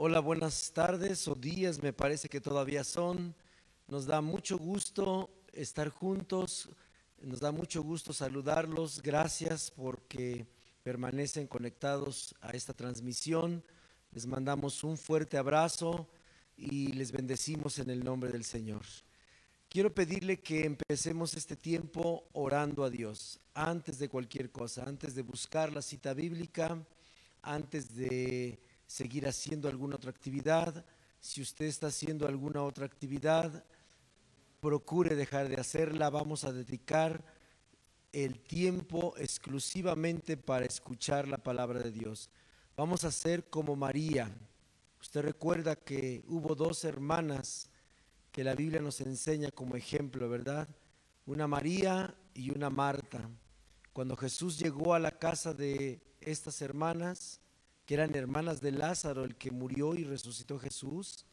Hola, buenas tardes o días, me parece que todavía son. Nos da mucho gusto estar juntos, nos da mucho gusto saludarlos. Gracias porque permanecen conectados a esta transmisión. Les mandamos un fuerte abrazo y les bendecimos en el nombre del Señor. Quiero pedirle que empecemos este tiempo orando a Dios, antes de cualquier cosa, antes de buscar la cita bíblica, antes de seguir haciendo alguna otra actividad. Si usted está haciendo alguna otra actividad, procure dejar de hacerla. Vamos a dedicar el tiempo exclusivamente para escuchar la palabra de Dios. Vamos a ser como María. Usted recuerda que hubo dos hermanas que la Biblia nos enseña como ejemplo, ¿verdad? Una María y una Marta. Cuando Jesús llegó a la casa de estas hermanas, que eran hermanas de Lázaro, el que murió y resucitó Jesús,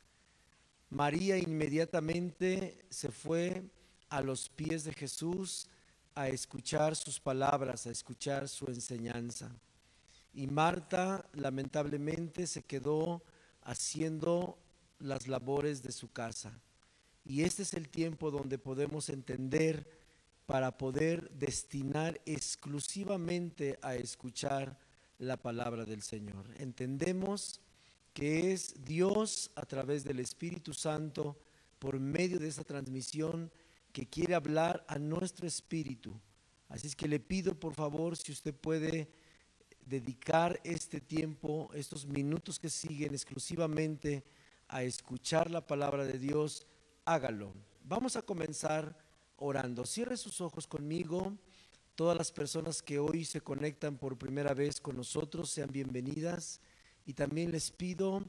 María inmediatamente se fue a los pies de Jesús a escuchar sus palabras, a escuchar su enseñanza. Y Marta lamentablemente se quedó haciendo las labores de su casa. Y este es el tiempo donde podemos entender para poder destinar exclusivamente a escuchar la palabra del Señor. Entendemos que es Dios a través del Espíritu Santo, por medio de esta transmisión, que quiere hablar a nuestro espíritu. Así es que le pido por favor si usted puede dedicar este tiempo, estos minutos que siguen exclusivamente a escuchar la palabra de Dios, hágalo. Vamos a comenzar orando. Cierre sus ojos conmigo. Todas las personas que hoy se conectan por primera vez con nosotros sean bienvenidas y también les pido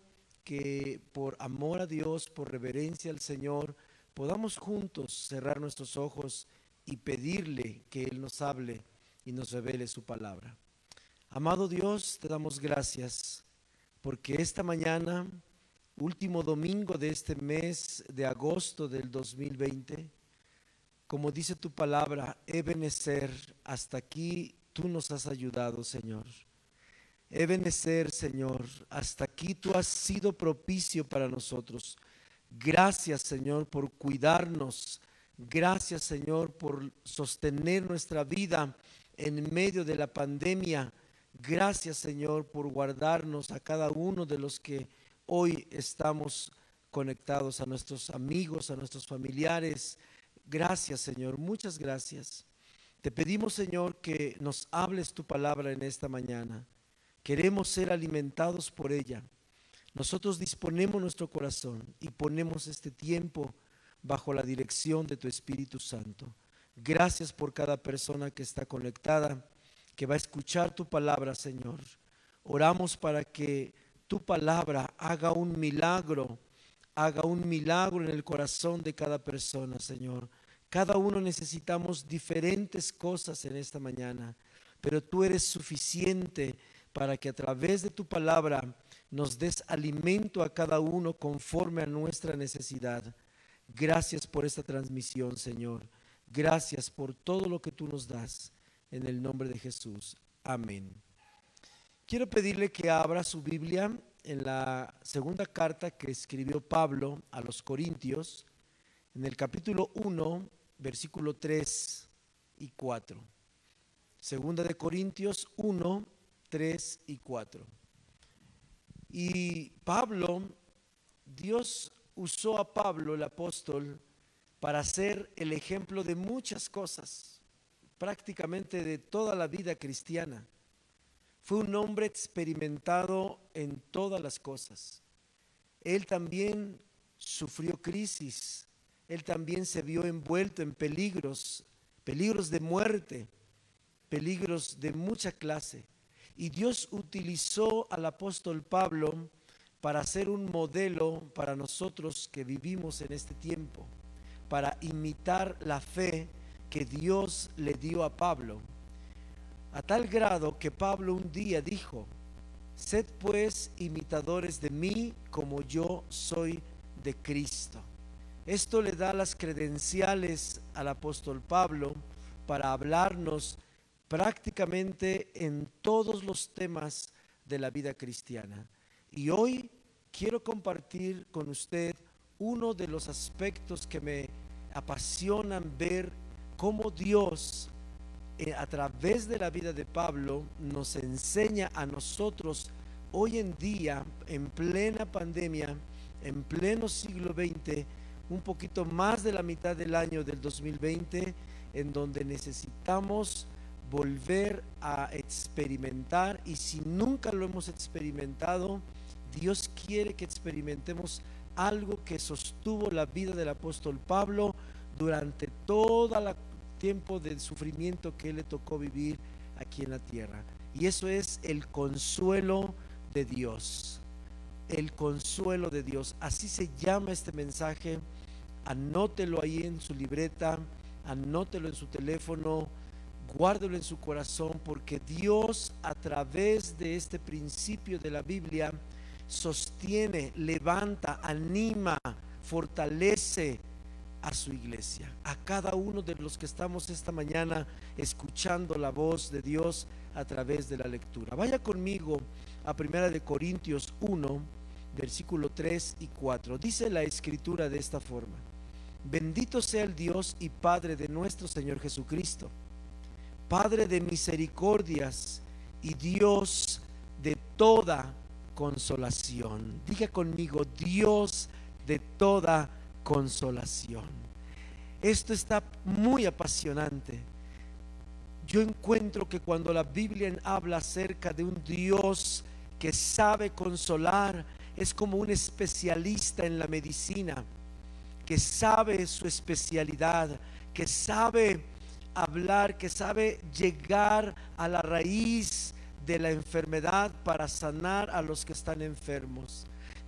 que por amor a Dios, por reverencia al Señor, podamos juntos cerrar nuestros ojos y pedirle que Él nos hable y nos revele su palabra. Amado Dios, te damos gracias porque esta mañana, último domingo de este mes de agosto del 2020, como dice tu palabra, Ebenezer, hasta aquí tú nos has ayudado, Señor. Ebenezer, Señor, hasta aquí tú has sido propicio para nosotros. Gracias, Señor, por cuidarnos. Gracias, Señor, por sostener nuestra vida en medio de la pandemia. Gracias, Señor, por guardarnos a cada uno de los que hoy estamos conectados, a nuestros amigos, a nuestros familiares, Gracias, Señor, muchas gracias. Te pedimos, Señor, que nos hables tu palabra en esta mañana. Queremos ser alimentados por ella. Nosotros disponemos nuestro corazón y ponemos este tiempo bajo la dirección de tu Espíritu Santo. Gracias por cada persona que está conectada, que va a escuchar tu palabra, Señor. Oramos para que tu palabra haga un milagro haga un milagro en el corazón de cada persona, Señor. Cada uno necesitamos diferentes cosas en esta mañana, pero tú eres suficiente para que a través de tu palabra nos des alimento a cada uno conforme a nuestra necesidad. Gracias por esta transmisión, Señor. Gracias por todo lo que tú nos das. En el nombre de Jesús. Amén. Quiero pedirle que abra su Biblia en la segunda carta que escribió Pablo a los Corintios, en el capítulo 1, versículo 3 y 4. Segunda de Corintios 1, 3 y 4. Y Pablo, Dios usó a Pablo, el apóstol, para ser el ejemplo de muchas cosas, prácticamente de toda la vida cristiana. Fue un hombre experimentado en todas las cosas. Él también sufrió crisis. Él también se vio envuelto en peligros, peligros de muerte, peligros de mucha clase. Y Dios utilizó al apóstol Pablo para ser un modelo para nosotros que vivimos en este tiempo, para imitar la fe que Dios le dio a Pablo a tal grado que Pablo un día dijo, sed pues imitadores de mí como yo soy de Cristo. Esto le da las credenciales al apóstol Pablo para hablarnos prácticamente en todos los temas de la vida cristiana. Y hoy quiero compartir con usted uno de los aspectos que me apasionan ver cómo Dios eh, a través de la vida de Pablo nos enseña a nosotros hoy en día, en plena pandemia, en pleno siglo XX, un poquito más de la mitad del año del 2020, en donde necesitamos volver a experimentar y si nunca lo hemos experimentado, Dios quiere que experimentemos algo que sostuvo la vida del apóstol Pablo durante todo el tiempo de sufrimiento que le tocó vivir aquí en la tierra. Y eso es el consuelo de Dios. El consuelo de Dios. Así se llama este mensaje. Anótelo ahí en su libreta, anótelo en su teléfono, guárdelo en su corazón, porque Dios a través de este principio de la Biblia sostiene, levanta, anima, fortalece a su iglesia, a cada uno de los que estamos esta mañana escuchando la voz de Dios a través de la lectura. Vaya conmigo a Primera de Corintios 1, versículo 3 y 4. Dice la escritura de esta forma: Bendito sea el Dios y Padre de nuestro Señor Jesucristo, Padre de misericordias y Dios de toda consolación. Diga conmigo, Dios de toda consolación. Esto está muy apasionante. Yo encuentro que cuando la Biblia habla acerca de un Dios que sabe consolar, es como un especialista en la medicina, que sabe su especialidad, que sabe hablar, que sabe llegar a la raíz de la enfermedad para sanar a los que están enfermos.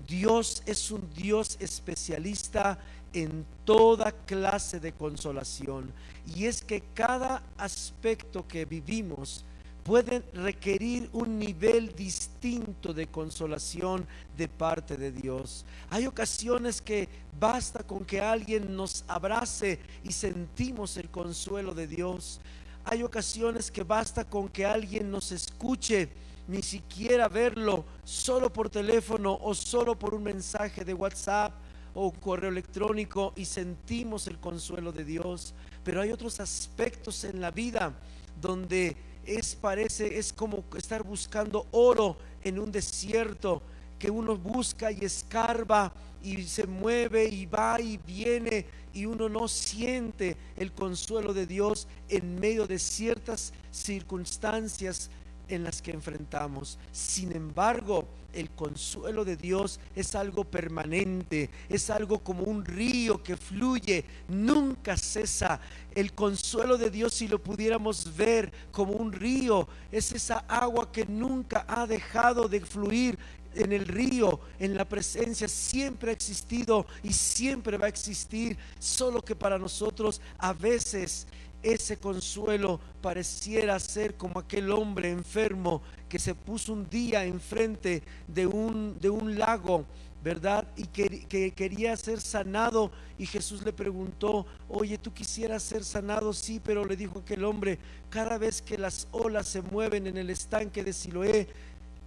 Dios es un Dios especialista en toda clase de consolación. Y es que cada aspecto que vivimos puede requerir un nivel distinto de consolación de parte de Dios. Hay ocasiones que basta con que alguien nos abrace y sentimos el consuelo de Dios. Hay ocasiones que basta con que alguien nos escuche, ni siquiera verlo, solo por teléfono o solo por un mensaje de WhatsApp o correo electrónico y sentimos el consuelo de Dios. Pero hay otros aspectos en la vida donde es parece es como estar buscando oro en un desierto que uno busca y escarba y se mueve y va y viene y uno no siente el consuelo de Dios en medio de ciertas circunstancias en las que enfrentamos. Sin embargo, el consuelo de Dios es algo permanente, es algo como un río que fluye, nunca cesa. El consuelo de Dios, si lo pudiéramos ver como un río, es esa agua que nunca ha dejado de fluir en el río, en la presencia, siempre ha existido y siempre va a existir, solo que para nosotros a veces ese consuelo pareciera ser como aquel hombre enfermo que se puso un día enfrente de un, de un lago, ¿verdad? Y que, que, quería ser sanado y Jesús le preguntó, oye, ¿tú quisieras ser sanado? Sí, pero le dijo aquel hombre, cada vez que las olas se mueven en el estanque de Siloé,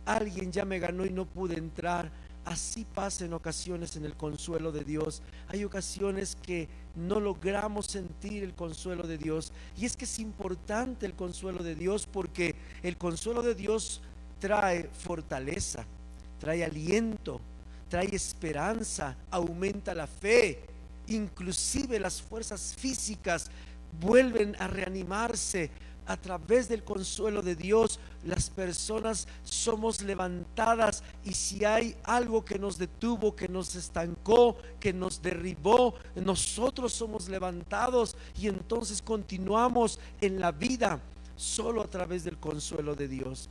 alguien ya me ganó y no pude entrar. Así pasa en ocasiones en el consuelo de Dios. Hay ocasiones que no logramos sentir el consuelo de Dios. Y es que es importante el consuelo de Dios porque el consuelo de Dios trae fortaleza, trae aliento, trae esperanza, aumenta la fe. Inclusive las fuerzas físicas vuelven a reanimarse a través del consuelo de Dios, las personas somos levantadas y si hay algo que nos detuvo, que nos estancó, que nos derribó, nosotros somos levantados y entonces continuamos en la vida solo a través del consuelo de Dios.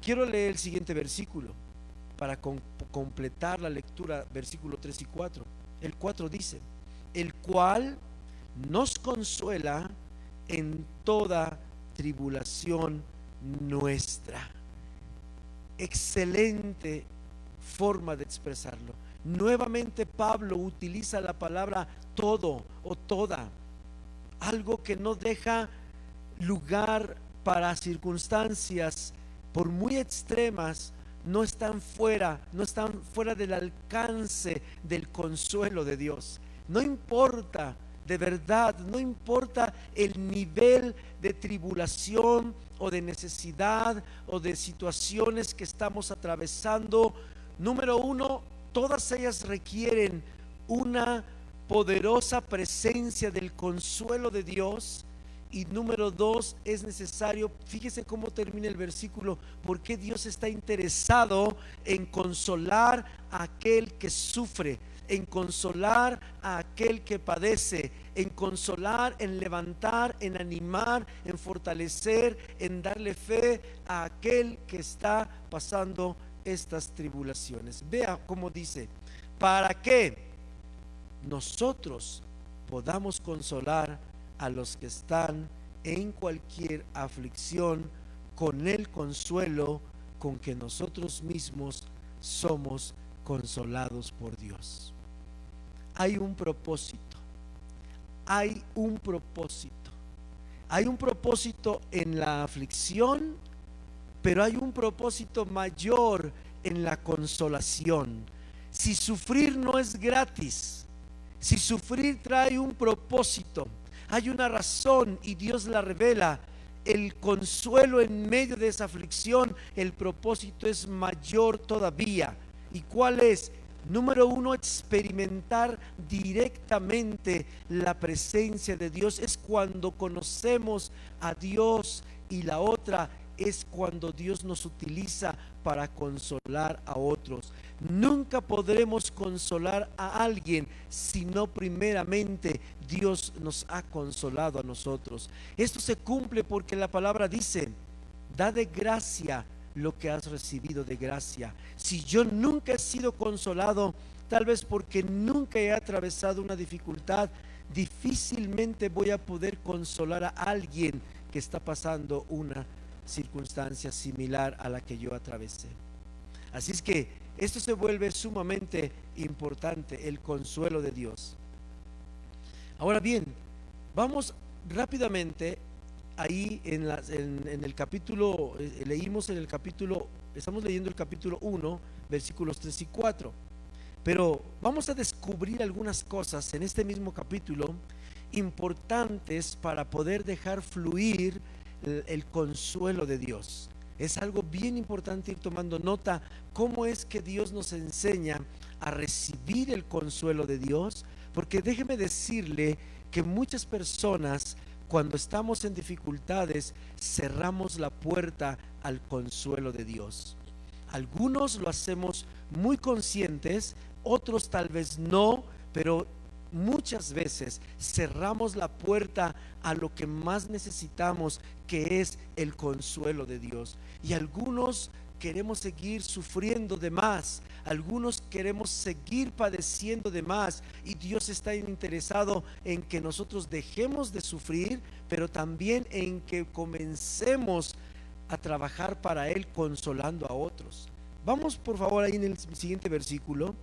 Quiero leer el siguiente versículo para completar la lectura, versículo 3 y 4. El 4 dice, el cual nos consuela en toda tribulación nuestra. Excelente forma de expresarlo. Nuevamente Pablo utiliza la palabra todo o toda, algo que no deja lugar para circunstancias, por muy extremas, no están fuera, no están fuera del alcance del consuelo de Dios. No importa, de verdad, no importa el nivel de tribulación o de necesidad o de situaciones que estamos atravesando. Número uno, todas ellas requieren una poderosa presencia del consuelo de Dios y número dos, es necesario, fíjese cómo termina el versículo, porque Dios está interesado en consolar a aquel que sufre, en consolar a aquel que padece, en consolar, en levantar, en animar, en fortalecer, en darle fe a aquel que está pasando estas tribulaciones. Vea cómo dice, para que nosotros podamos consolar a los que están en cualquier aflicción con el consuelo con que nosotros mismos somos consolados por Dios. Hay un propósito, hay un propósito. Hay un propósito en la aflicción, pero hay un propósito mayor en la consolación. Si sufrir no es gratis, si sufrir trae un propósito, hay una razón y Dios la revela. El consuelo en medio de esa aflicción, el propósito es mayor todavía. ¿Y cuál es? Número uno, experimentar directamente la presencia de Dios. Es cuando conocemos a Dios y la otra es cuando Dios nos utiliza para consolar a otros. Nunca podremos consolar a alguien si no primeramente Dios nos ha consolado a nosotros. Esto se cumple porque la palabra dice, da de gracia lo que has recibido de gracia. Si yo nunca he sido consolado, tal vez porque nunca he atravesado una dificultad, difícilmente voy a poder consolar a alguien que está pasando una circunstancia similar a la que yo atravesé. Así es que esto se vuelve sumamente importante, el consuelo de Dios. Ahora bien, vamos rápidamente ahí en, el capítulo, eh, leímos en el capítulo, estamos leyendo el capítulo 1, versículos 3 y 4. Pero vamos a descubrir algunas cosas en este mismo capítulo importantes para poder dejar fluir el, consuelo de Dios. Es algo bien importante ir tomando nota cómo es que Dios nos enseña a recibir el consuelo de Dios, porque déjeme decirle que muchas personas cuando estamos en dificultades cerramos la puerta al consuelo de Dios. Algunos lo hacemos muy conscientes, otros tal vez no, pero muchas veces cerramos la puerta a lo que más necesitamos, que es el consuelo de Dios. Y algunos queremos seguir sufriendo de más, algunos queremos seguir padeciendo de más y Dios está interesado en que nosotros dejemos de sufrir, pero también en que comencemos a trabajar para Él consolando a otros. Vamos por favor ahí en el siguiente versículo.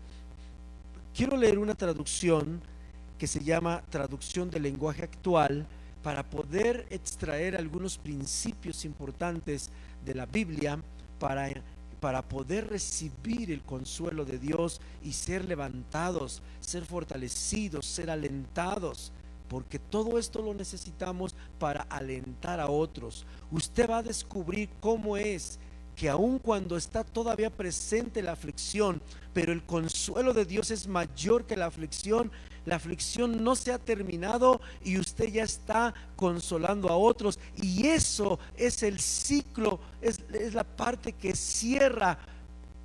Quiero leer una traducción que se llama traducción del lenguaje actual para poder extraer algunos principios importantes de la Biblia para, para poder recibir el consuelo de Dios y ser levantados, ser fortalecidos, ser alentados porque todo esto lo necesitamos para alentar a otros. Usted va a descubrir cómo es que aun cuando está todavía presente la aflicción, pero el consuelo de Dios es mayor que la aflicción, la aflicción no se ha terminado y usted ya está consolando a otros. Y eso es el ciclo, es, la parte que cierra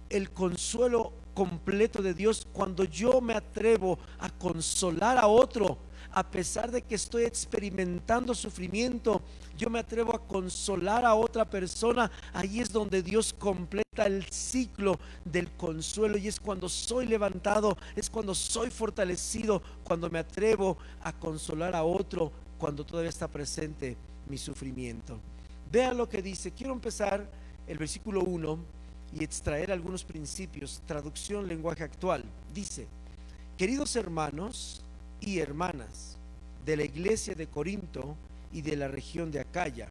el consuelo completo de Dios cuando yo me atrevo a consolar a otro a pesar de que estoy experimentando sufrimiento, yo me atrevo a consolar a otra persona, ahí es donde Dios completa el ciclo del consuelo y es cuando soy levantado, es cuando soy fortalecido, cuando me atrevo a consolar a otro, cuando todavía está presente mi sufrimiento. Vean lo que dice, quiero empezar el versículo 1 y extraer algunos principios, traducción lenguaje actual. Dice, queridos hermanos, y hermanas de la iglesia de Corinto y de la región de Acaya.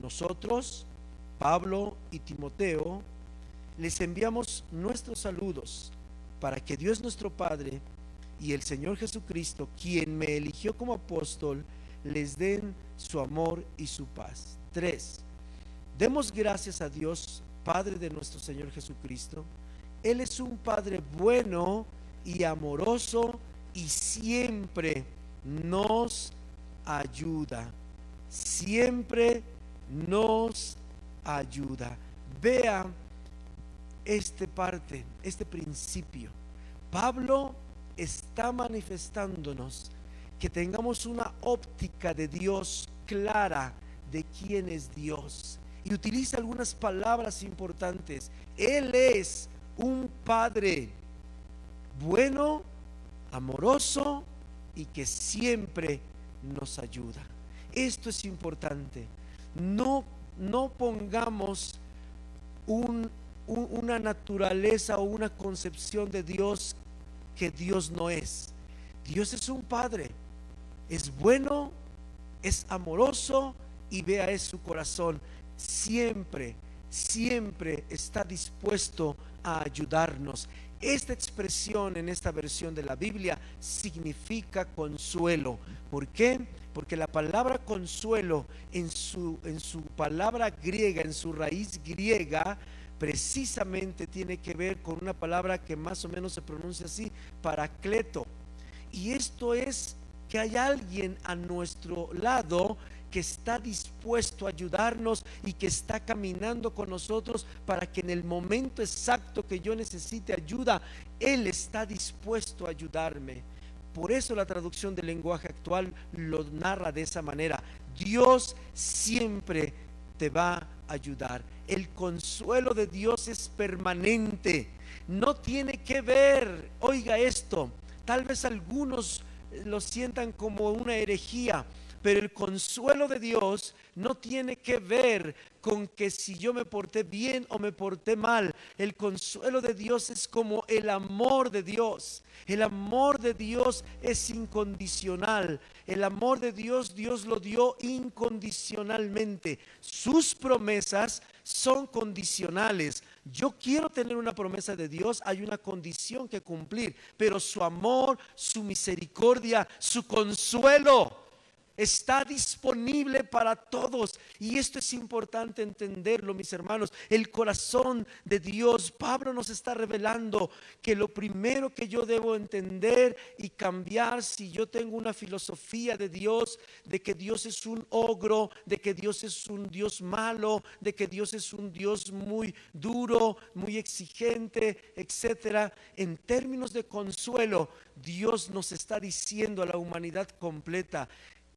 Nosotros, Pablo y Timoteo, les enviamos nuestros saludos para que Dios nuestro Padre y el Señor Jesucristo, quien me eligió como apóstol, les den su amor y su paz. Tres, demos gracias a Dios, Padre de nuestro Señor Jesucristo. Él es un Padre bueno y amoroso y siempre nos ayuda. Siempre nos ayuda. Vea este parte, este principio. Pablo está manifestándonos que tengamos una óptica de Dios clara de quién es Dios. Y utiliza algunas palabras importantes. Él es un Padre bueno, amoroso y que siempre nos ayuda. Esto es importante. No, no pongamos una naturaleza o una concepción de Dios que Dios no es. Dios es un Padre. Es bueno, es amoroso y vea es su corazón. Siempre, siempre está dispuesto a ayudarnos. Esta expresión en esta versión de la Biblia significa consuelo. ¿Por qué? Porque la palabra consuelo en su, en su palabra griega, en su raíz griega, precisamente tiene que ver con una palabra que más o menos se pronuncia así, paracleto. Y esto es que hay alguien a nuestro lado que está dispuesto a ayudarnos y que está caminando con nosotros para que en el momento exacto que yo necesite ayuda, Él está dispuesto a ayudarme. Por eso la traducción del lenguaje actual lo narra de esa manera. Dios siempre te va a ayudar. El consuelo de Dios es permanente. No tiene que ver, oiga esto, tal vez algunos lo sientan como una herejía, pero el consuelo de Dios no tiene que ver con que si yo me porté bien o me porté mal. El consuelo de Dios es como el amor de Dios. El amor de Dios es incondicional. El amor de Dios, Dios lo dio incondicionalmente. Sus promesas son condicionales. Yo quiero tener una promesa de Dios, hay una condición que cumplir, pero su amor, su misericordia, su consuelo está disponible para todos. Y esto es importante entenderlo, mis hermanos. El corazón de Dios, Pablo nos está revelando que lo primero que yo debo entender y cambiar si yo tengo una filosofía de Dios, de que Dios es un ogro, de que Dios es un Dios malo, de que Dios es un Dios muy duro, muy exigente, etcétera. En términos de consuelo, Dios nos está diciendo a la humanidad completa,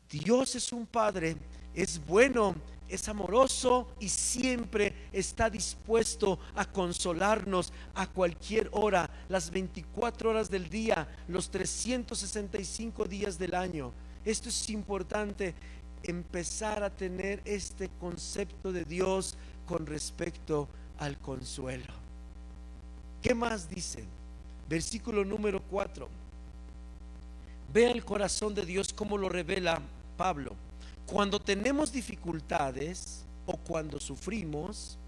Dios es un Padre, es bueno, es amoroso y siempre está dispuesto a consolarnos a cualquier hora, las 24 horas del día, los 365 días del año. Esto es importante, empezar a tener este concepto de Dios con respecto al consuelo. ¿Qué más dice? Versículo número 4. Vea el corazón de Dios como lo revela Pablo, cuando tenemos dificultades o cuando sufrimos,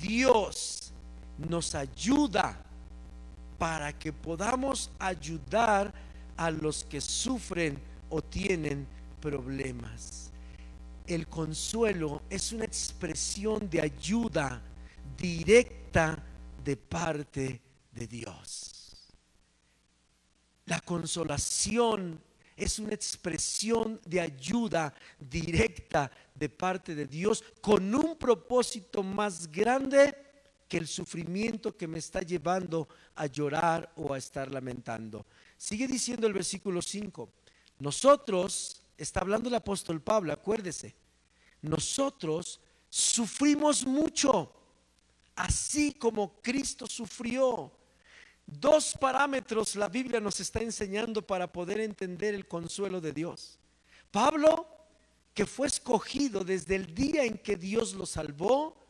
Dios nos ayuda para que podamos ayudar a los que sufren o tienen problemas. El consuelo es una expresión de ayuda directa de parte de Dios. La consolación es una expresión de ayuda directa de parte de Dios con un propósito más grande que el sufrimiento que me está llevando a llorar o a estar lamentando. Sigue diciendo el versículo 5. Nosotros, está hablando el apóstol Pablo, acuérdese, nosotros sufrimos mucho, así como Cristo sufrió. Dos parámetros la Biblia nos está enseñando para poder entender el consuelo de Dios. Pablo, que fue escogido desde el día en que Dios lo salvó,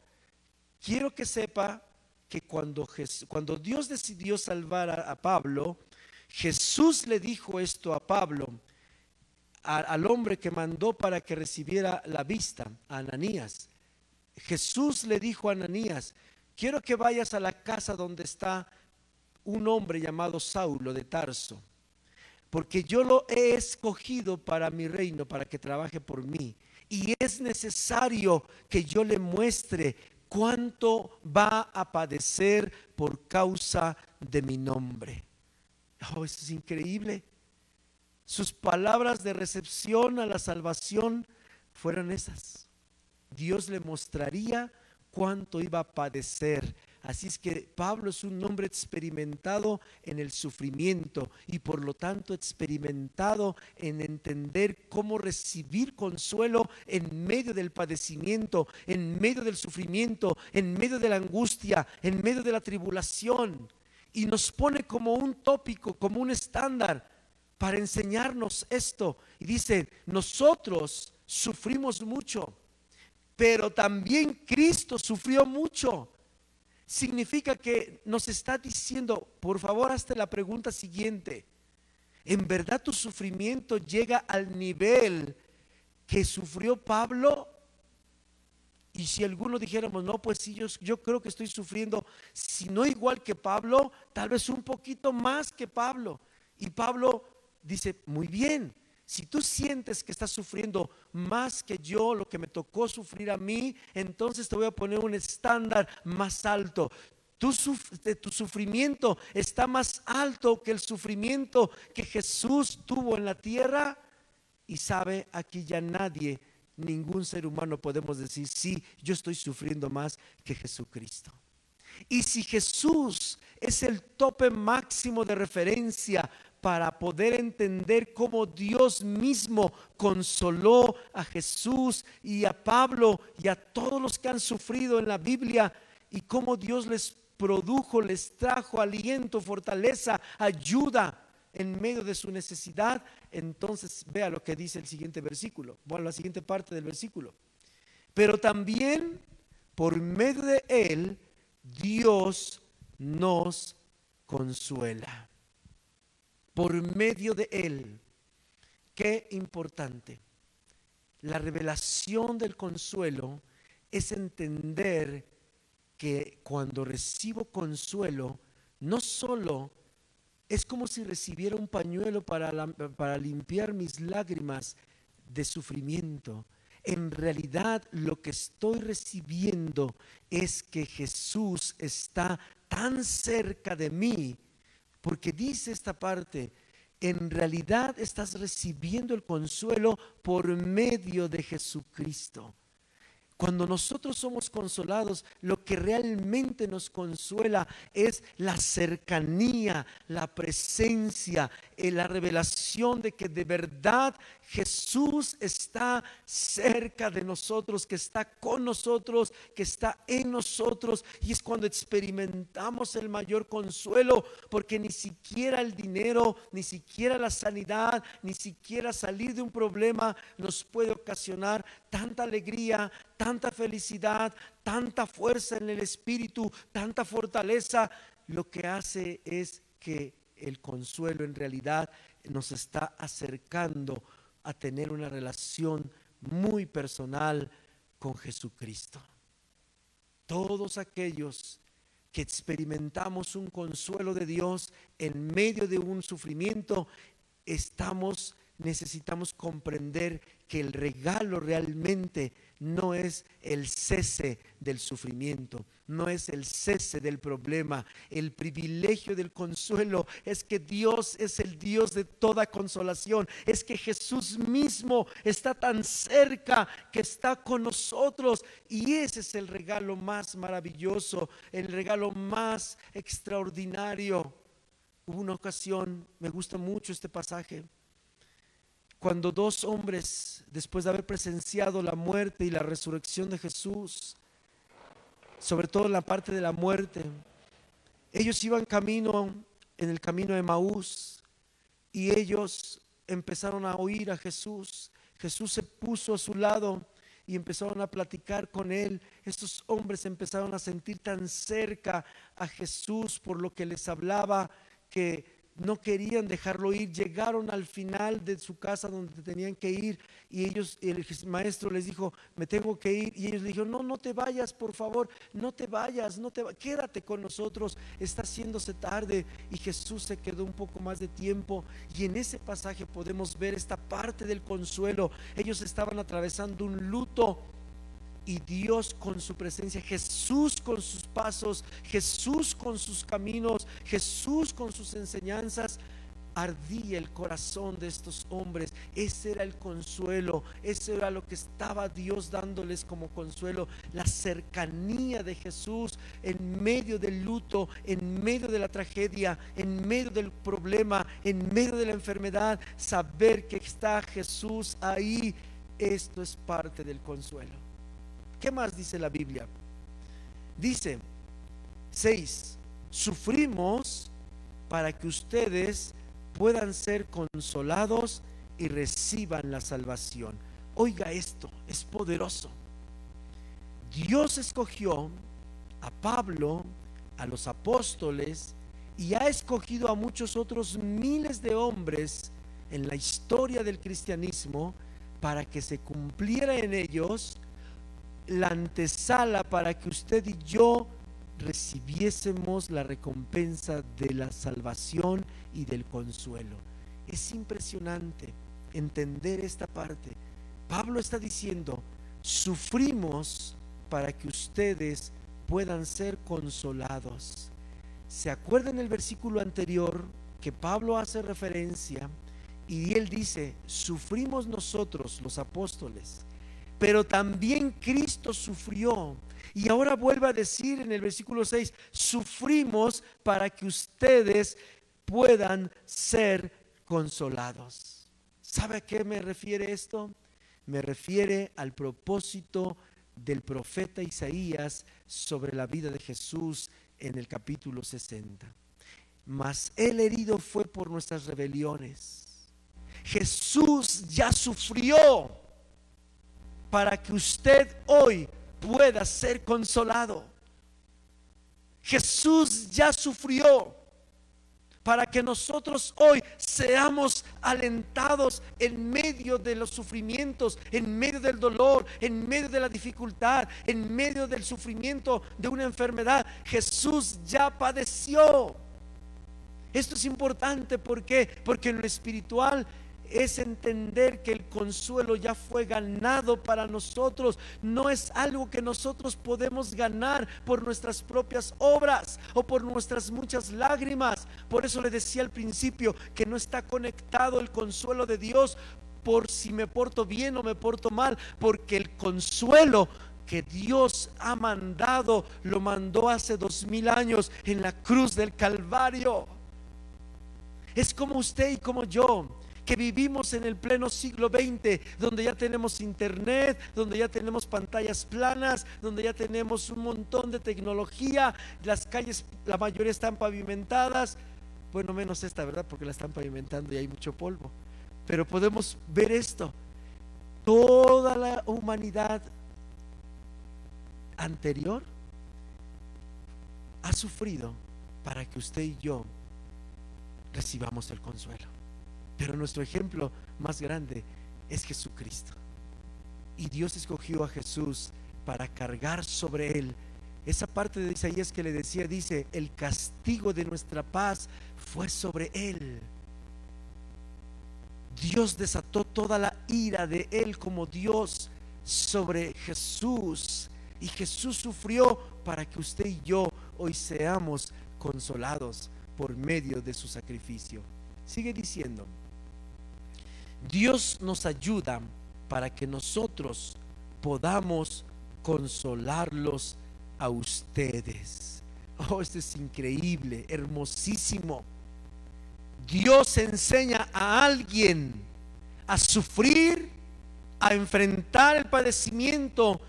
quiero que sepa que cuando, cuando Dios decidió salvar a, Pablo, Jesús le dijo esto a Pablo, al hombre que mandó para que recibiera la vista, a Ananías. Jesús le dijo a Ananías, quiero que vayas a la casa donde está un hombre llamado Saulo de Tarso, porque yo lo he escogido para mi reino, para que trabaje por mí. Y es necesario que yo le muestre cuánto va a padecer por causa de mi nombre. Oh, eso es increíble. Sus palabras de recepción a la salvación fueron esas. Dios le mostraría cuánto iba a padecer. Así es que Pablo es un hombre experimentado en el sufrimiento y por lo tanto experimentado en entender cómo recibir consuelo en medio del padecimiento, en medio del sufrimiento, en medio de la angustia, en medio de la tribulación. Y nos pone como un tópico, como un estándar para enseñarnos esto. Y dice, nosotros sufrimos mucho, pero también Cristo sufrió mucho. Significa que nos está diciendo, por favor, hazte la pregunta siguiente. ¿En verdad tu sufrimiento llega al nivel que sufrió Pablo? Y si alguno dijéramos, no, pues sí, yo, yo, creo que estoy sufriendo, si no igual que Pablo, tal vez un poquito más que Pablo. Y Pablo dice, muy bien, si tú sientes que estás sufriendo más que yo, lo que me tocó sufrir a mí, entonces te voy a poner un estándar más alto. Tu, tu, sufrimiento está más alto que el sufrimiento que Jesús tuvo en la tierra. Y sabe, aquí ya nadie, ningún ser humano podemos decir, sí, yo estoy sufriendo más que Jesucristo. Y si Jesús es el tope máximo de referencia para poder entender cómo Dios mismo consoló a Jesús y a Pablo y a todos los que han sufrido en la Biblia y cómo Dios les produjo, les trajo aliento, fortaleza, ayuda en medio de su necesidad, entonces vea lo que dice el siguiente versículo, bueno, la siguiente parte del versículo. Pero también por medio de él, Dios nos consuela por medio de Él. Qué importante. La revelación del consuelo es entender que cuando recibo consuelo, no solo es como si recibiera un pañuelo para, para limpiar mis lágrimas de sufrimiento. En realidad lo que estoy recibiendo es que Jesús está tan cerca de mí porque dice esta parte, en realidad estás recibiendo el consuelo por medio de Jesucristo. Cuando nosotros somos consolados, lo que realmente nos consuela es la cercanía, la presencia, eh, la revelación de que de verdad Jesús está cerca de nosotros, que está con nosotros, que está en nosotros. Y es cuando experimentamos el mayor consuelo, porque ni siquiera el dinero, ni siquiera la sanidad, ni siquiera salir de un problema nos puede ocasionar tanta alegría, tanta felicidad, tanta fuerza en el espíritu, tanta fortaleza, lo que hace es que el consuelo en realidad nos está acercando a tener una relación muy personal con Jesucristo. Todos aquellos que experimentamos un consuelo de Dios en medio de un sufrimiento, estamos necesitamos comprender que el regalo realmente no es el cese del sufrimiento, no es el cese del problema. El privilegio del consuelo es que Dios es el Dios de toda consolación, es que Jesús mismo está tan cerca que está con nosotros y ese es el regalo más maravilloso, el regalo más extraordinario. Hubo una ocasión, me gusta mucho este pasaje cuando dos hombres, después de haber presenciado la muerte y la resurrección de Jesús, sobre todo en la parte de la muerte, ellos iban camino, en el camino de Maús, y ellos empezaron a oír a Jesús. Jesús se puso a su lado y empezaron a platicar con él. Estos hombres empezaron a sentir tan cerca a Jesús por lo que les hablaba que no querían dejarlo ir, llegaron al final de su casa donde tenían que ir y ellos, el maestro les dijo, me tengo que ir y ellos le dijeron, no, no te vayas, por favor, no te vayas, no te quédate con nosotros, está haciéndose tarde y Jesús se quedó un poco más de tiempo y en ese pasaje podemos ver esta parte del consuelo, ellos estaban atravesando un luto y Dios con su presencia, Jesús con sus pasos, Jesús con sus caminos, Jesús con sus enseñanzas, ardía el corazón de estos hombres. Ese era el consuelo, ese era lo que estaba Dios dándoles como consuelo, la cercanía de Jesús en medio del luto, en medio de la tragedia, en medio del problema, en medio de la enfermedad, saber que está Jesús ahí. Esto es parte del consuelo. ¿Qué más dice la Biblia? Dice 6. Sufrimos para que ustedes puedan ser consolados y reciban la salvación. Oiga esto, es poderoso. Dios escogió a Pablo, a los apóstoles, y ha escogido a muchos otros miles de hombres en la historia del cristianismo para que se cumpliera en ellos la antesala para que usted y yo recibiésemos la recompensa de la salvación y del consuelo. Es impresionante entender esta parte. Pablo está diciendo, sufrimos para que ustedes puedan ser consolados. ¿Se acuerdan el versículo anterior que Pablo hace referencia? Y él dice, sufrimos nosotros los apóstoles pero también Cristo sufrió. Y ahora vuelve a decir en el versículo 6, sufrimos para que ustedes puedan ser consolados. ¿Sabe a qué me refiere esto? Me refiere al propósito del profeta Isaías sobre la vida de Jesús en el capítulo 60. Mas el herido fue por nuestras rebeliones. Jesús ya sufrió para que usted hoy pueda ser consolado. Jesús ya sufrió para que nosotros hoy seamos alentados en medio de los sufrimientos, en medio del dolor, en medio de la dificultad, en medio del sufrimiento de una enfermedad. Jesús ya padeció. Esto es importante porque porque en lo espiritual es entender que el consuelo ya fue ganado para nosotros. No es algo que nosotros podemos ganar por nuestras propias obras o por nuestras muchas lágrimas. Por eso le decía al principio que no está conectado el consuelo de Dios por si me porto bien o me porto mal, porque el consuelo que Dios ha mandado lo mandó hace dos mil años en la cruz del Calvario. Es como usted y como yo que vivimos en el pleno siglo XX, donde ya tenemos internet, donde ya tenemos pantallas planas, donde ya tenemos un montón de tecnología, las calles, la mayoría están pavimentadas, bueno, menos esta, ¿verdad? Porque la están pavimentando y hay mucho polvo. Pero podemos ver esto. Toda la humanidad anterior ha sufrido para que usted y yo recibamos el consuelo. Pero nuestro ejemplo más grande es Jesucristo. Y Dios escogió a Jesús para cargar sobre él. Esa parte de Isaías que le decía, dice, el castigo de nuestra paz fue sobre él. Dios desató toda la ira de él como Dios sobre Jesús. Y Jesús sufrió para que usted y yo hoy seamos consolados por medio de su sacrificio. Sigue diciendo, Dios nos ayuda para que nosotros podamos consolarlos a ustedes. Oh, esto es increíble, hermosísimo. Dios enseña a alguien a sufrir, a enfrentar el padecimiento,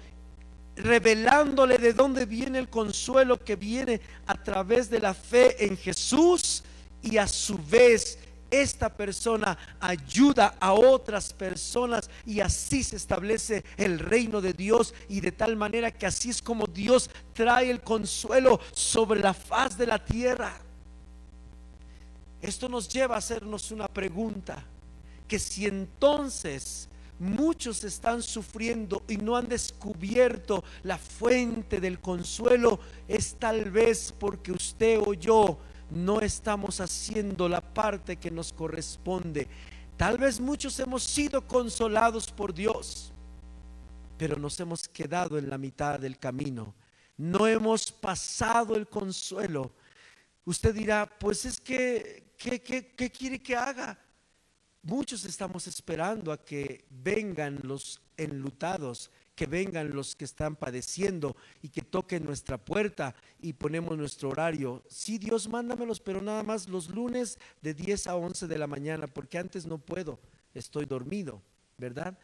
revelándole de dónde viene el consuelo que viene a través de la fe en Jesús y a su vez esta persona ayuda a otras personas y así se establece el reino de Dios y de tal manera que así es como Dios trae el consuelo sobre la faz de la tierra. Esto nos lleva a hacernos una pregunta, que si entonces muchos están sufriendo y no han descubierto la fuente del consuelo, es tal vez porque usted o yo no estamos haciendo la parte que nos corresponde. Tal vez muchos hemos sido consolados por Dios, pero nos hemos quedado en la mitad del camino. No hemos pasado el consuelo. Usted dirá, pues es que, ¿qué, qué quiere que haga? Muchos estamos esperando a que vengan los enlutados, que vengan los que están padeciendo y que toquen nuestra puerta y ponemos nuestro horario. Sí, Dios, mándamelos, pero nada más los lunes de 10 a 11 de la mañana, porque antes no puedo, estoy dormido, ¿verdad?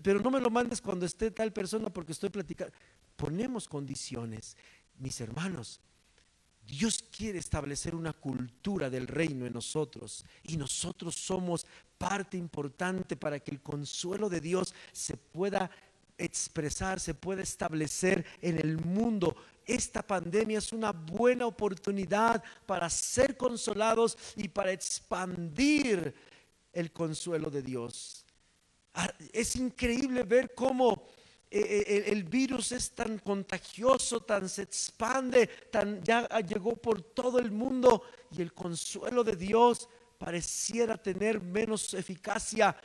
Pero no me lo mandes cuando esté tal persona porque estoy platicando. Ponemos condiciones, mis hermanos. Dios quiere establecer una cultura del reino en nosotros y nosotros somos parte importante para que el consuelo de Dios se pueda expresar, se pueda establecer en el mundo. Esta pandemia es una buena oportunidad para ser consolados y para expandir el consuelo de Dios. Ah, es increíble ver cómo eh, eh, el, virus es tan contagioso, tan se expande, tan ya llegó por todo el mundo y el consuelo de Dios pareciera tener menos eficacia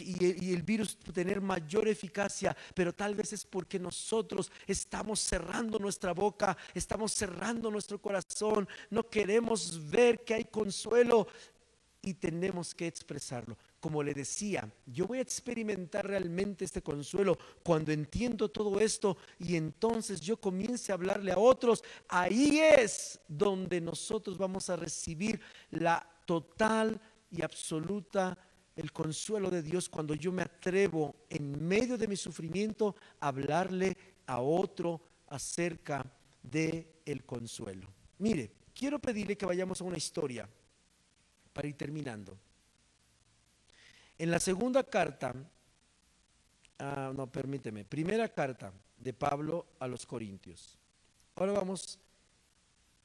y, el virus tener mayor eficacia, pero tal vez es porque nosotros estamos cerrando nuestra boca, estamos cerrando nuestro corazón, no queremos ver que hay consuelo y tenemos que expresarlo como le decía, yo voy a experimentar realmente este consuelo cuando entiendo todo esto y entonces yo comience a hablarle a otros. Ahí es donde nosotros vamos a recibir la total y absoluta el consuelo de Dios cuando yo me atrevo en medio de mi sufrimiento a hablarle a otro acerca de el consuelo. Mire, quiero pedirle que vayamos a una historia para ir terminando. En la segunda carta, ah, no, permíteme, primera carta de Pablo a los Corintios. Ahora vamos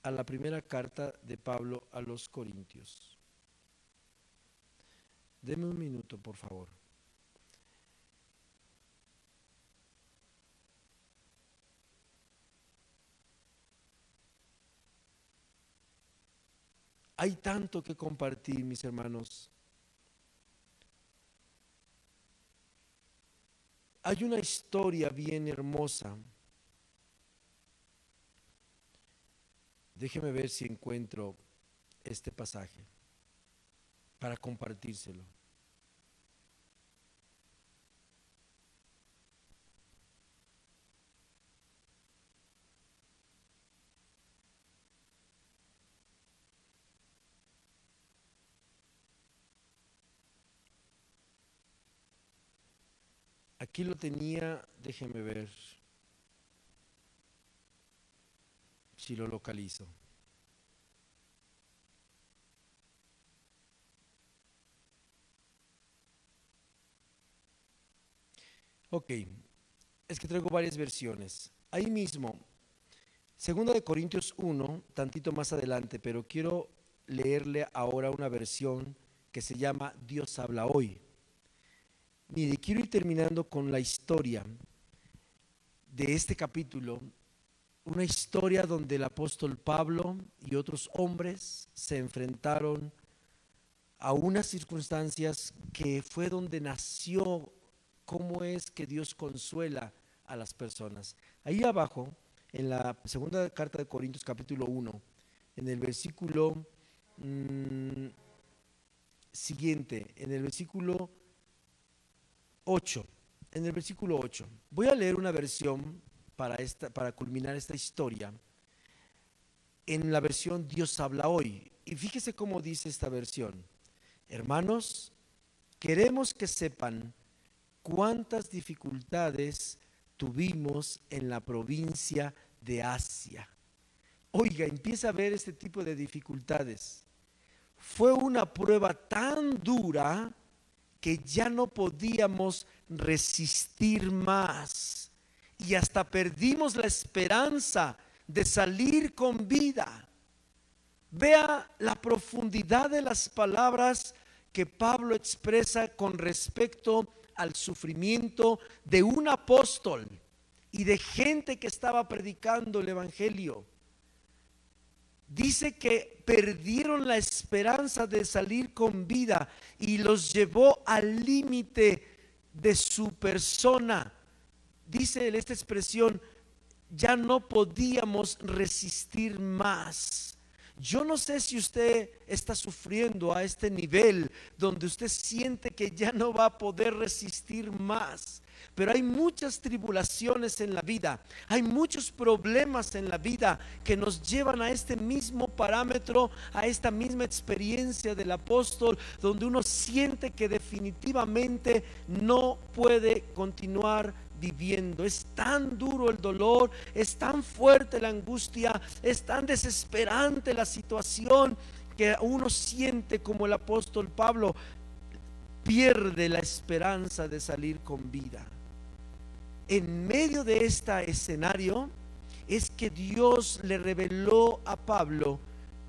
a la primera carta de Pablo a los Corintios. Deme un minuto, por favor. Hay tanto que compartir, mis hermanos. Hay una historia bien hermosa. Déjeme ver si encuentro este pasaje para compartírselo. Aquí lo tenía, déjeme ver si lo localizo. Ok, es que traigo varias versiones. Ahí mismo, segunda de Corintios 1, tantito más adelante, pero quiero leerle ahora una versión que se llama Dios habla hoy. Mire, quiero ir terminando con la historia de este capítulo, una historia donde el apóstol Pablo y otros hombres se enfrentaron a unas circunstancias que fue donde nació cómo es que Dios consuela a las personas. Ahí abajo, en la segunda carta de Corintios capítulo 1, en el versículo mm, siguiente, en el versículo 8, en el versículo 8. Voy a leer una versión para, esta, para culminar esta historia. En la versión Dios habla hoy. Y fíjese cómo dice esta versión. Hermanos, queremos que sepan cuántas dificultades tuvimos en la provincia de Asia. Oiga, empieza a ver este tipo de dificultades. Fue una prueba tan dura que ya no podíamos resistir más y hasta perdimos la esperanza de salir con vida. Vea la profundidad de las palabras que Pablo expresa con respecto al sufrimiento de un apóstol y de gente que estaba predicando el Evangelio. Dice que perdieron la esperanza de salir con vida y los llevó al límite de su persona. Dice esta expresión, ya no podíamos resistir más. Yo no sé si usted está sufriendo a este nivel donde usted siente que ya no va a poder resistir más. Pero hay muchas tribulaciones en la vida, hay muchos problemas en la vida que nos llevan a este mismo parámetro, a esta misma experiencia del apóstol, donde uno siente que definitivamente no puede continuar viviendo. Es tan duro el dolor, es tan fuerte la angustia, es tan desesperante la situación que uno siente como el apóstol Pablo pierde la esperanza de salir con vida en medio de este escenario es que Dios le reveló a Pablo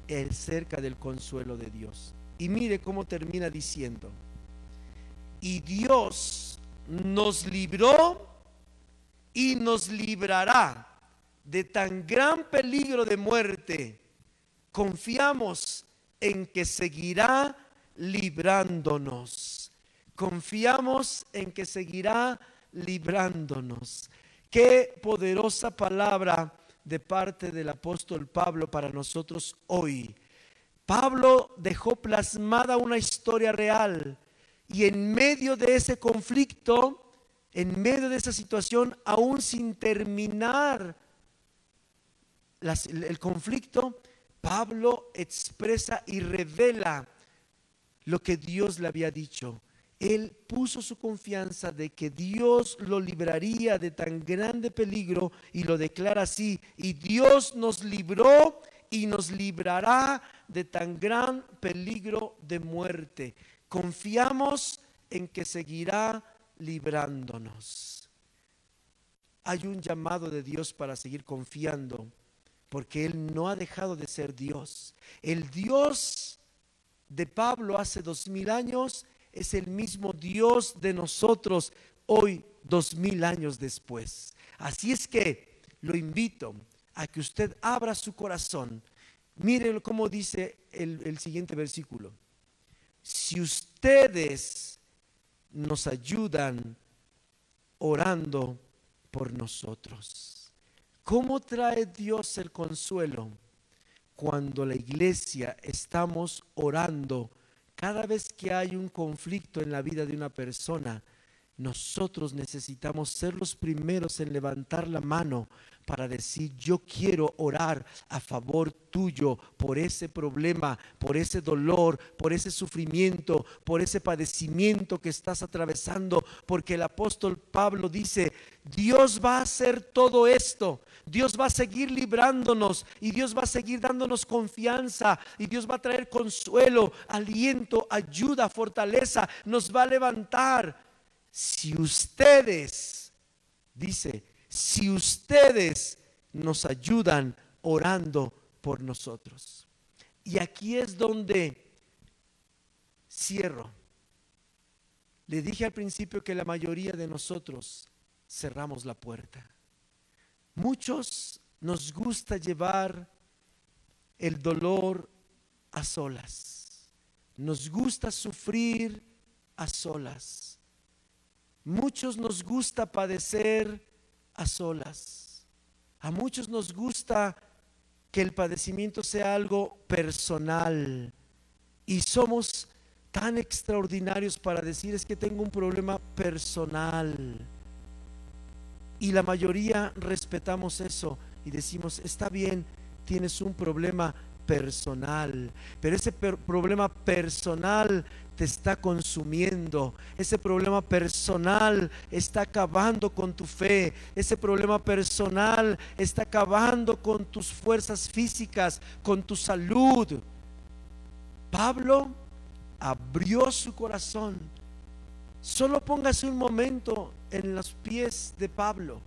el cerca del consuelo de Dios. Y mire cómo termina diciendo, y Dios nos libró y nos librará de tan gran peligro de muerte. Confiamos en que seguirá librándonos. Confiamos en que seguirá librándonos. Qué poderosa palabra de parte del apóstol Pablo para nosotros hoy. Pablo dejó plasmada una historia real y en medio de ese conflicto, en medio de esa situación, aún sin terminar el conflicto, Pablo expresa y revela lo que Dios le había dicho él puso su confianza de que Dios lo libraría de tan grande peligro y lo declara así. Y Dios nos libró y nos librará de tan gran peligro de muerte. Confiamos en que seguirá librándonos. Hay un llamado de Dios para seguir confiando, porque Él no ha dejado de ser Dios. El Dios de Pablo hace dos mil años es el mismo Dios de nosotros hoy, dos mil años después. Así es que lo invito a que usted abra su corazón. Miren cómo dice el, el siguiente versículo. Si ustedes nos ayudan orando por nosotros. ¿Cómo trae Dios el consuelo? Cuando la iglesia estamos orando cada vez que hay un conflicto en la vida de una persona, nosotros necesitamos ser los primeros en levantar la mano para decir, yo quiero orar a favor tuyo por ese problema, por ese dolor, por ese sufrimiento, por ese padecimiento que estás atravesando, porque el apóstol Pablo dice, Dios va a hacer todo esto, Dios va a seguir librándonos y Dios va a seguir dándonos confianza y Dios va a traer consuelo, aliento, ayuda, fortaleza, nos va a levantar. Si ustedes, dice, si ustedes nos ayudan orando por nosotros. Y aquí es donde cierro. Le dije al principio que la mayoría de nosotros cerramos la puerta. Muchos nos gusta llevar el dolor a solas. Nos gusta sufrir a solas. Muchos nos gusta padecer a solas. A muchos nos gusta que el padecimiento sea algo personal y somos tan extraordinarios para decir es que tengo un problema personal. Y la mayoría respetamos eso y decimos, está bien, tienes un problema personal, pero ese problema personal te está consumiendo. Ese problema personal está acabando con tu fe. Ese problema personal está acabando con tus fuerzas físicas, con tu salud. Pablo abrió su corazón. Solo póngase un momento en los pies de Pablo.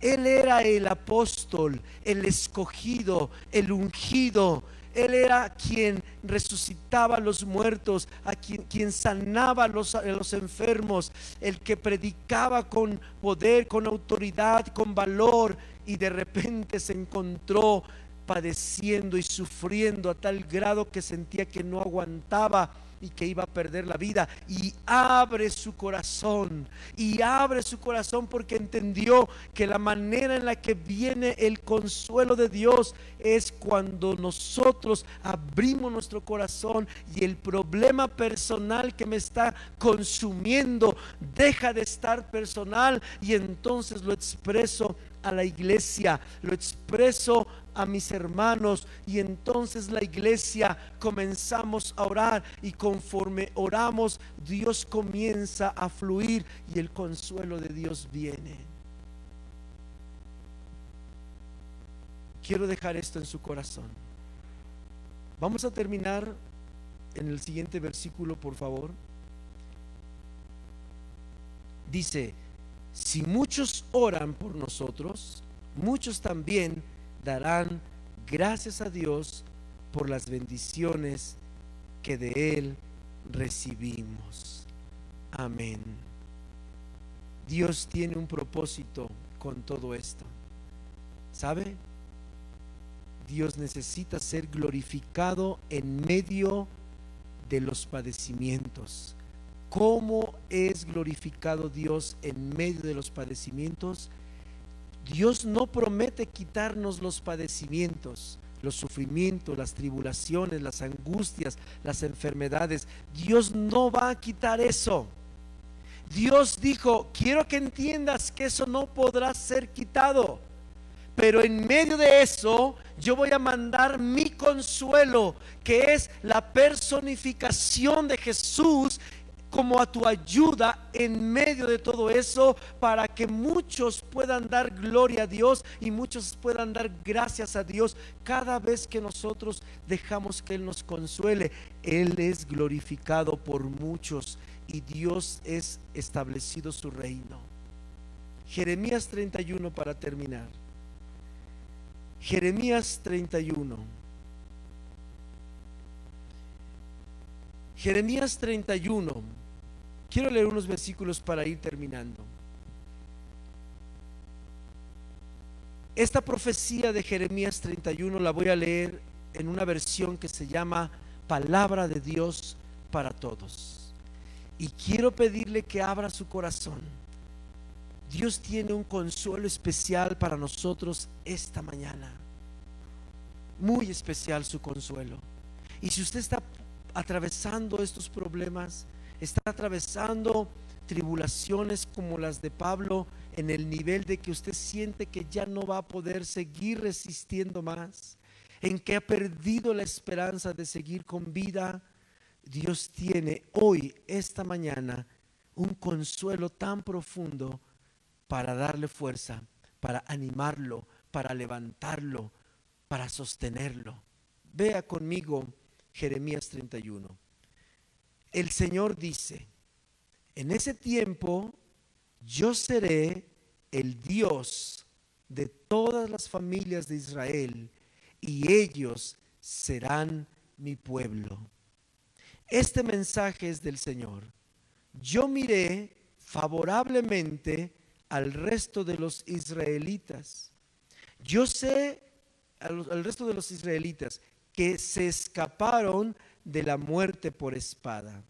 Él era el apóstol, el escogido, el ungido, Él era quien resucitaba a los muertos, a quien, sanaba a los enfermos, el que predicaba con poder, con autoridad, con valor, y de repente se encontró padeciendo y sufriendo a tal grado que sentía que no aguantaba y que iba a perder la vida. Y abre su corazón. Y abre su corazón porque entendió que la manera en la que viene el consuelo de Dios es cuando nosotros abrimos nuestro corazón y el problema personal que me está consumiendo deja de estar personal y entonces lo expreso a la iglesia, lo expreso a mis hermanos y entonces la iglesia comenzamos a orar y conforme oramos Dios comienza a fluir y el consuelo de Dios viene. Quiero dejar esto en su corazón. Vamos a terminar en el siguiente versículo, por favor. Dice, si muchos oran por nosotros, muchos también darán gracias a Dios por las bendiciones que de Él recibimos. Amén. Dios tiene un propósito con todo esto. ¿Sabe? Dios necesita ser glorificado en medio de los padecimientos. ¿Cómo es glorificado Dios en medio de los padecimientos? Dios no promete quitarnos los padecimientos, los sufrimientos, las tribulaciones, las angustias, las enfermedades. Dios no va a quitar eso. Dios dijo, quiero que entiendas que eso no podrá ser quitado. Pero en medio de eso yo voy a mandar mi consuelo, que es la personificación de Jesús como a tu ayuda en medio de todo eso para que muchos puedan dar gloria a Dios y muchos puedan dar gracias a Dios cada vez que nosotros dejamos que Él nos consuele. Él es glorificado por muchos y Dios es establecido su reino. Jeremías 31 para terminar. Jeremías 31. Jeremías 31 Quiero leer unos versículos para ir terminando. Esta profecía de Jeremías 31 la voy a leer en una versión que se llama Palabra de Dios para todos. Y quiero pedirle que abra su corazón. Dios tiene un consuelo especial para nosotros esta mañana. Muy especial su consuelo. Y si usted está atravesando estos problemas, está atravesando tribulaciones como las de Pablo en el nivel de que usted siente que ya no va a poder seguir resistiendo más, en que ha perdido la esperanza de seguir con vida, Dios tiene hoy, esta mañana, un consuelo tan profundo para darle fuerza, para animarlo, para levantarlo, para sostenerlo. Vea conmigo Jeremías 31 el Señor dice, en ese tiempo yo seré el Dios de todas las familias de Israel y ellos serán mi pueblo. Este mensaje es del Señor. Yo miré favorablemente al resto de los israelitas. Yo sé al, resto de los israelitas que se escaparon de la muerte por espada.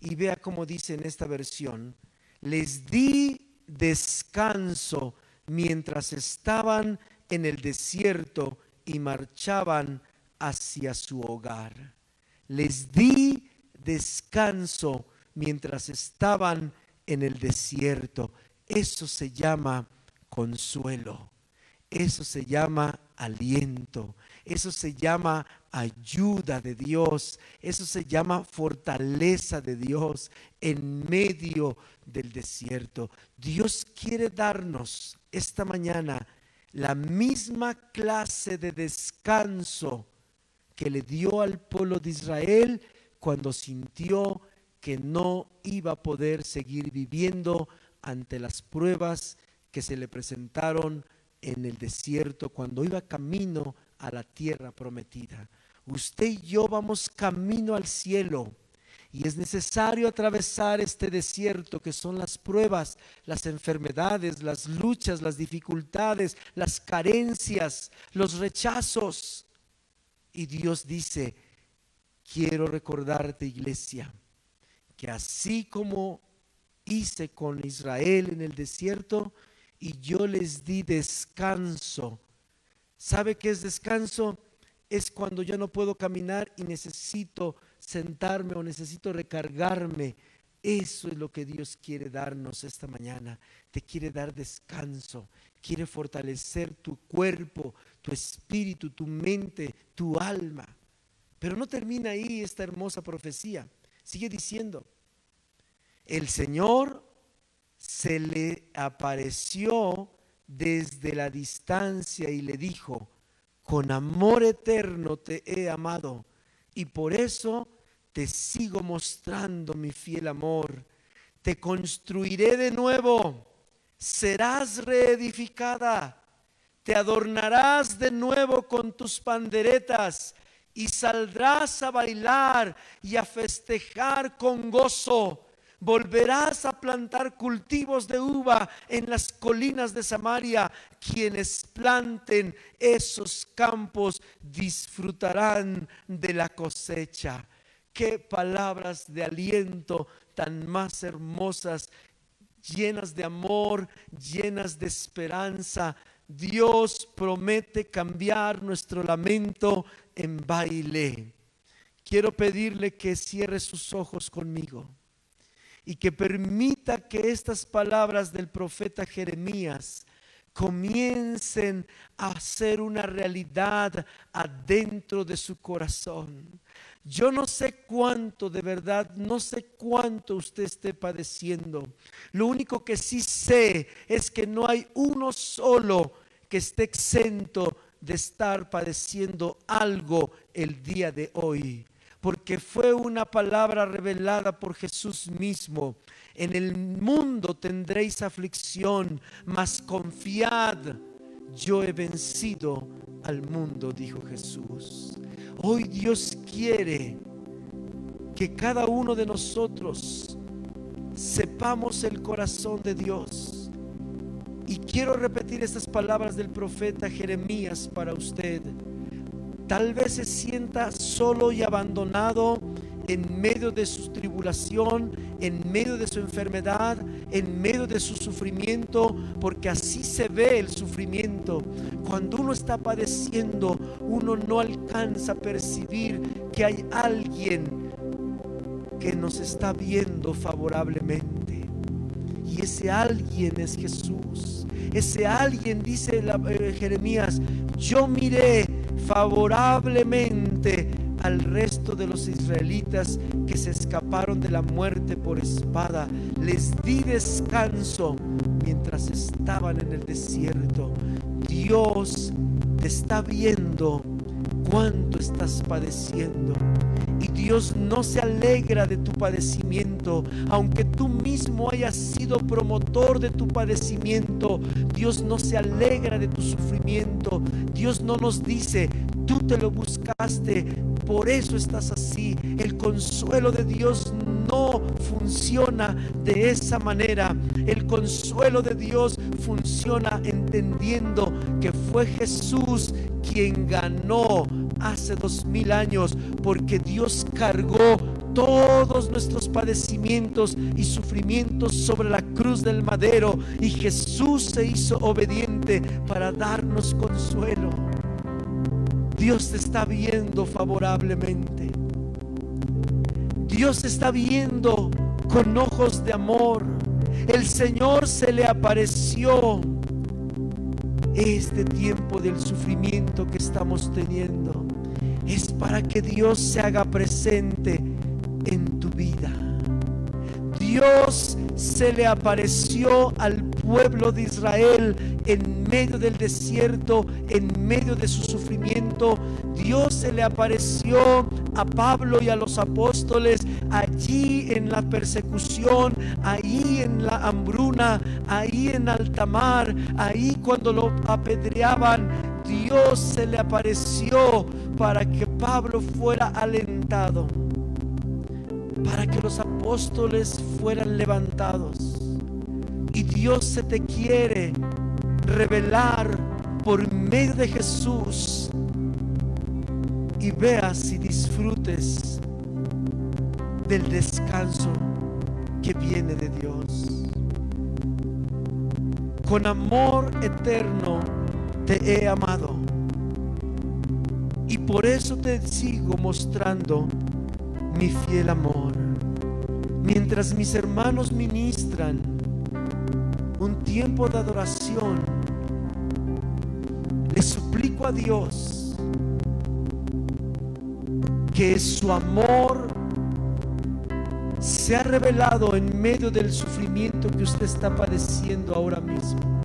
Y vea cómo dice en esta versión, les di descanso mientras estaban en el desierto y marchaban hacia su hogar. Les di descanso mientras estaban en el desierto. Eso se llama consuelo. Eso se llama aliento. Eso se llama ayuda de Dios. Eso se llama fortaleza de Dios en medio del desierto. Dios quiere darnos esta mañana la misma clase de descanso que le dio al pueblo de Israel cuando sintió que no iba a poder seguir viviendo ante las pruebas que se le presentaron en el desierto cuando iba camino a la tierra prometida. Usted y yo vamos camino al cielo. Y es necesario atravesar este desierto que son las pruebas, las enfermedades, las luchas, las dificultades, las carencias, los rechazos. Y Dios dice, quiero recordarte iglesia, que así como hice con Israel en el desierto y yo les di descanso. ¿Sabe qué es descanso? Es cuando yo no puedo caminar y necesito sentarme o necesito recargarme. Eso es lo que Dios quiere darnos esta mañana. Te quiere dar descanso. Quiere fortalecer tu cuerpo, tu espíritu, tu mente, tu alma. Pero no termina ahí esta hermosa profecía. Sigue diciendo, el Señor se le apareció desde la distancia y le dijo, con amor eterno te he amado y por eso te sigo mostrando mi fiel amor. Te construiré de nuevo, serás reedificada, te adornarás de nuevo con tus panderetas y saldrás a bailar y a festejar con gozo. Volverás a plantar cultivos de uva en las colinas de Samaria. Quienes planten esos campos disfrutarán de la cosecha. Qué palabras de aliento tan más hermosas, llenas de amor, llenas de esperanza. Dios promete cambiar nuestro lamento en baile. Quiero pedirle que cierre sus ojos conmigo y que permita que estas palabras del profeta Jeremías comiencen a ser una realidad adentro de su corazón. Yo no sé cuánto, de verdad, no sé cuánto usted esté padeciendo. Lo único que sí sé es que no hay uno solo que esté exento de estar padeciendo algo el día de hoy. Porque fue una palabra revelada por Jesús mismo. En el mundo tendréis aflicción, mas confiad, yo he vencido al mundo, dijo Jesús. Hoy Dios quiere que cada uno de nosotros sepamos el corazón de Dios. Y quiero repetir estas palabras del profeta Jeremías para usted. Tal vez se sienta solo y abandonado en medio de su tribulación, en medio de su enfermedad, en medio de su sufrimiento, porque así se ve el sufrimiento. Cuando uno está padeciendo, uno no alcanza a percibir que hay alguien que nos está viendo favorablemente. Y ese alguien es Jesús. Ese alguien, dice eh, Jeremías, yo miré favorablemente al resto de los israelitas que se escaparon de la muerte por espada. Les di descanso mientras estaban en el desierto. Dios te está viendo cuánto estás padeciendo. Y Dios no se alegra de tu padecimiento, aunque tú mismo hayas sido promotor de tu padecimiento. Dios no se alegra de tu sufrimiento. Dios no nos dice, tú te lo buscaste, por eso estás así. El consuelo de Dios no funciona de esa manera. El consuelo de Dios funciona entendiendo que fue Jesús quien ganó hace dos mil años, porque Dios cargó todos nuestros padecimientos y sufrimientos sobre la cruz del madero y Jesús se hizo obediente para darnos consuelo. Dios te está viendo favorablemente. Dios está viendo con ojos de amor. El Señor se le apareció este tiempo del sufrimiento que estamos teniendo es para que Dios se haga presente. Dios se le apareció al pueblo de Israel en medio del desierto, en medio de su sufrimiento. Dios se le apareció a Pablo y a los apóstoles allí en la persecución, ahí en la hambruna, ahí en alta mar, ahí cuando lo apedreaban. Dios se le apareció para que Pablo fuera alentado, para que los apóstoles fueran levantados. Y Dios se te quiere revelar por medio de Jesús y veas y disfrutes del descanso que viene de Dios. Con amor eterno te he amado y por eso te sigo mostrando mi fiel amor. Mientras mis hermanos ministran un tiempo de adoración, le suplico a Dios que su amor se ha revelado en medio del sufrimiento que usted está padeciendo ahora mismo.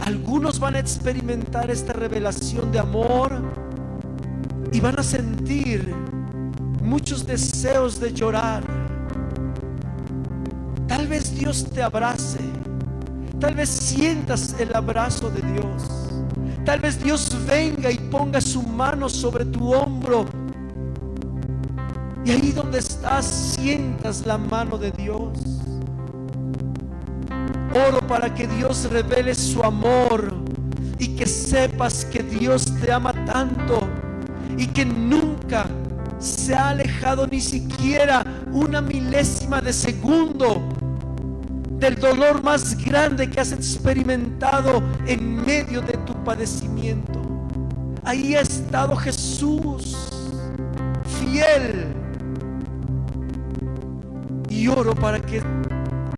Algunos van a experimentar esta revelación de amor y van a sentir muchos deseos de llorar. Te abrace. Tal vez sientas el abrazo de Dios. Tal vez Dios venga y ponga su mano sobre tu hombro. Y ahí donde estás sientas la mano de Dios. Oro para que Dios revele su amor y que sepas que Dios te ama tanto y que nunca se ha alejado ni siquiera una milésima de segundo del dolor más grande que has experimentado en medio de tu padecimiento. Ahí ha estado Jesús, fiel. Y oro para que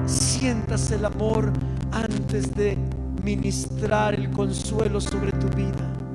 sientas el amor antes de ministrar el consuelo sobre tu vida.